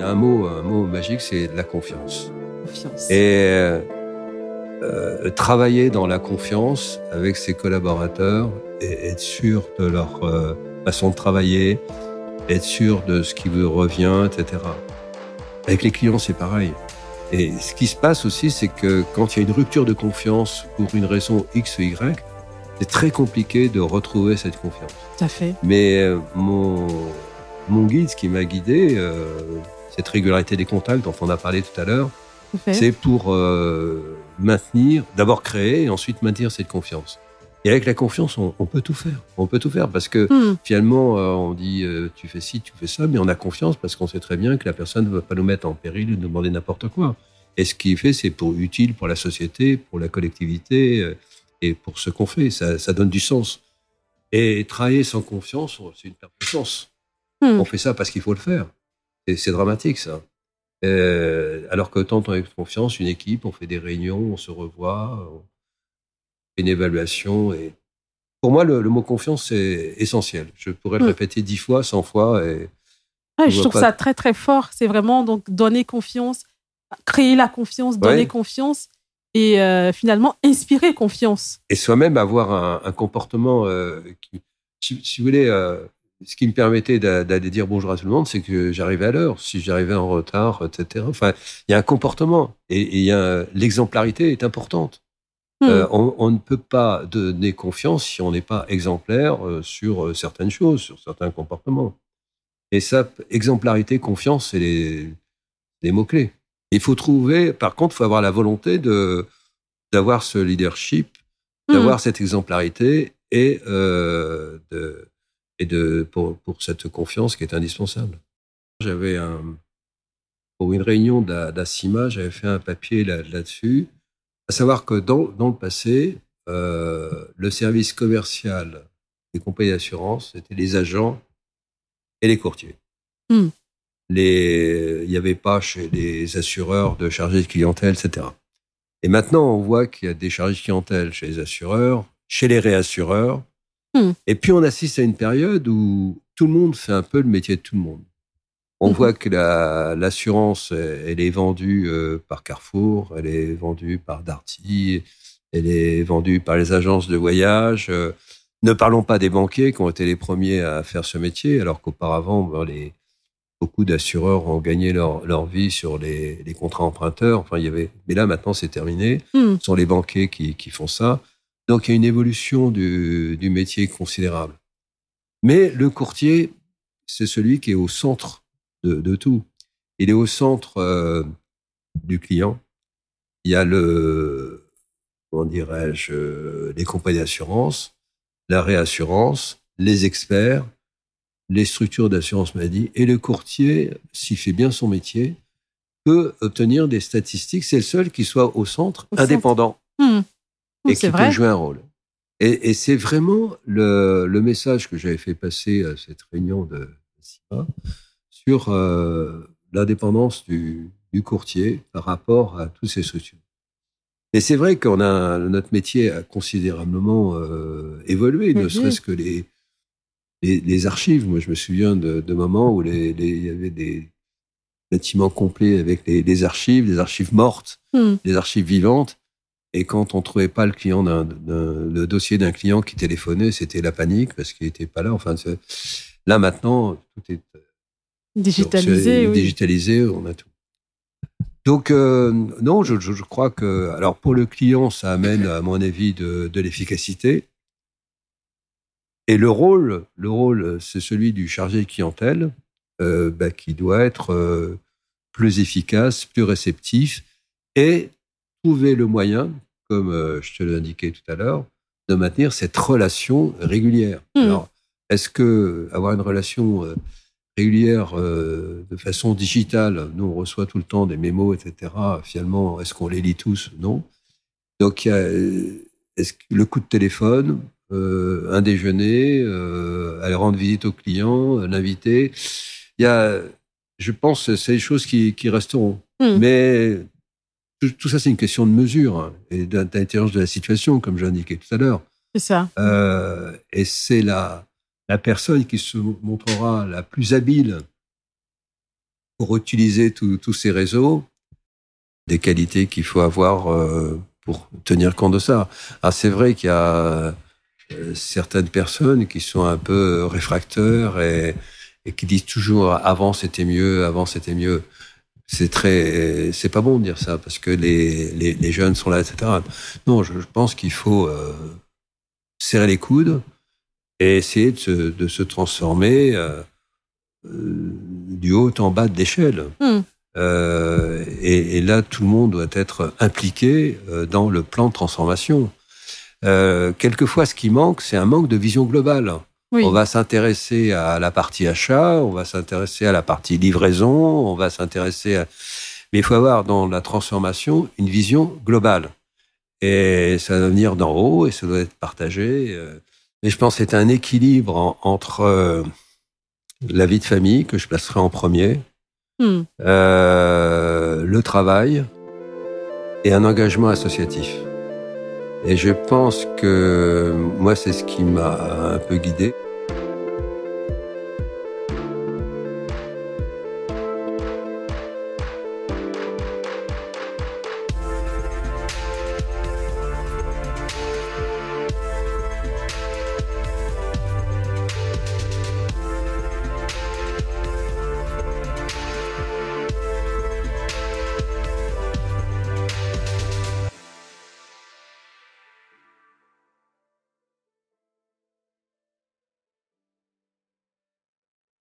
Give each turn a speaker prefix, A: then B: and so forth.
A: il y a un mot, un mot magique, c'est la confiance.
B: Confiance.
A: Et euh, euh, travailler dans la confiance avec ses collaborateurs et être sûr de leur euh, façon de travailler, être sûr de ce qui vous revient, etc. Avec les clients, c'est pareil. Et ce qui se passe aussi, c'est que quand il y a une rupture de confiance pour une raison X ou Y, c'est très compliqué de retrouver cette confiance.
B: Tout à fait.
A: Mais mon, mon guide, ce qui m'a guidé, euh, cette régularité des contacts dont on a parlé tout à l'heure, c'est pour euh, maintenir, d'abord créer et ensuite maintenir cette confiance. Et avec la confiance, on, on peut tout faire. On peut tout faire parce que
B: Hmm.
A: finalement, euh, on dit euh, tu fais ci, tu fais ça, mais on a confiance parce qu'on sait très bien que la personne ne va pas nous mettre en péril et nous demander n'importe quoi. Et ce qu'il fait, c'est pour utile pour la société, pour la collectivité euh, et pour ce qu'on fait. Ça, ça donne du sens. Et travailler sans confiance, c'est une perte de sens.
B: Hmm.
A: On fait ça parce qu'il faut le faire. C'est dramatique, ça. Euh, alors que tant on a confiance, une équipe, on fait des réunions, on se revoit, on fait une évaluation. Et pour moi, le, le mot confiance, c'est essentiel. Je pourrais le
B: Hmm.
A: répéter dix fois, cent fois. Et
B: je trouve
A: pas-
B: ça très très fort. C'est vraiment donc donner confiance, créer la confiance, donner confiance et euh, finalement inspirer confiance.
A: et soi-même avoir un, un comportement euh, qui, si, si vous voulez, ce qui me permettait d'a- d'aller dire bonjour à tout le monde, c'est que j'arrivais à l'heure. Si j'arrivais en retard, etc. Enfin, il y a un comportement et, l'exemplarité est importante.
B: Hmm.
A: Euh, on, on ne peut pas donner confiance si on n'est pas exemplaire euh, sur euh, certaines choses, sur certains comportements. Et ça, exemplarité, confiance, c'est les, les mots-clés. Il faut trouver, par contre, il faut avoir la volonté de d'avoir ce leadership,
B: Hmm.
A: d'avoir cette exemplarité et, euh, de, et de, pour, pour cette confiance qui est indispensable. J'avais un, pour une réunion d'A- d'ACIMA, j'avais fait un papier là- là-dessus, à savoir que dans, dans le passé, euh, le service commercial des compagnies d'assurance, c'était les agents et les courtiers.
B: Hmm.
A: Les, il n'y avait pas chez les assureurs de chargés de clientèle, etc. Et maintenant, on voit qu'il y a des chargés de clientèle chez les assureurs, chez les réassureurs.
B: Hmm.
A: Et puis, on assiste à une période où tout le monde fait un peu le métier de tout le monde. On
B: Mhm.
A: voit que la- l'assurance, elle est vendue euh, par Carrefour, elle est vendue par Darty, elle est vendue par les agences de voyage. Euh, ne parlons pas des banquiers qui ont été les premiers à faire ce métier, alors qu'auparavant, ben, les, beaucoup d'assureurs ont gagné leur, leur vie sur les, les contrats emprunteurs. Enfin, il y avait, mais là, maintenant, c'est terminé.
B: Hmm.
A: Ce sont les banquiers qui, qui font ça. Donc, il y a une évolution du, du métier considérable. Mais le courtier, c'est celui qui est au centre de, de tout. Il est au centre euh, du client. Il y a le, comment dirais-je, les compagnies d'assurance, la réassurance, les experts, les structures d'assurance maladie et le courtier, s'il fait bien son métier, peut obtenir des statistiques. C'est le seul qui soit au centre,
B: Au centre.
A: indépendant
B: Hmm.
A: Et qui
B: vrai.
A: peut jouer un rôle. Et, et c'est vraiment le, le message que j'avais fait passer à cette réunion de CIMA sur euh, l'indépendance du, du courtier par rapport à toutes ces structures. Et c'est vrai qu'on a notre métier a considérablement euh, évolué, ne
B: Mhm.
A: serait-ce que les, les, les archives. Moi, je me souviens de, de moments où il y avait des bâtiments complets avec les, les archives, des archives mortes
B: Hmm.
A: des archives vivantes. Et quand on trouvait pas le client d'un, d'un- le dossier d'un client qui téléphonait, c'était la panique parce qu'il était pas là. Enfin, là maintenant, tout est
B: Digitalisé,
A: c'est
B: oui.
A: digitalisé, on a tout. Donc euh, non, je, je- je crois que alors pour le client, ça amène à mon avis de, de l'efficacité. Et le rôle, le rôle, c'est celui du chargé de clientèle, euh, bah, qui doit être euh, plus efficace, plus réceptif, et trouver le moyen, comme euh, je te l'ai indiqué tout à l'heure, de maintenir cette relation régulière.
B: Hmm.
A: Alors, est-ce que avoir une relation euh, régulière euh, de façon digitale, nous on reçoit tout le temps des mémos, etc. Finalement, est-ce qu'on les lit tous? Non. Donc, il y a, est-ce que le coup de téléphone, euh, un déjeuner, euh, aller rendre visite au client, l'inviter, il y a, je pense, que c'est des choses qui, qui resteront.
B: Hmm.
A: Mais tout, tout ça, c'est une question de mesure hein, et d'intelligence de la situation, comme j'ai indiqué tout à l'heure.
B: C'est ça.
A: Euh, et c'est la, la personne qui se montrera la plus habile pour utiliser tous ces réseaux, des qualités qu'il faut avoir euh, pour tenir compte de ça. Ah, c'est vrai qu'il y a euh, certaines personnes qui sont un peu réfracteurs et, et qui disent toujours avant c'était mieux, avant c'était mieux. C'est très, c'est pas bon de dire ça parce que les, les, les jeunes sont là, etc. Non, je, je pense qu'il faut euh, serrer les coudes et essayer de se, de se transformer euh, euh du haut en bas de l'échelle.
B: Hmm.
A: Euh, et, et, là, tout le monde doit être impliqué dans le plan de transformation. Quelquefois, ce qui manque, c'est un manque de vision globale.
B: Oui.
A: On va s'intéresser à la partie achat, on va s'intéresser à la partie livraison, on va s'intéresser à... Mais il faut avoir dans la transformation une vision globale. Et ça doit venir d'en haut et ça doit être partagé. euh. Mais je pense que c'est un équilibre en- entre euh, la vie de famille, que je placerai en premier,
B: Hmm.
A: euh, le travail et un engagement associatif. Et je pense que moi, c'est ce qui m'a un peu guidé.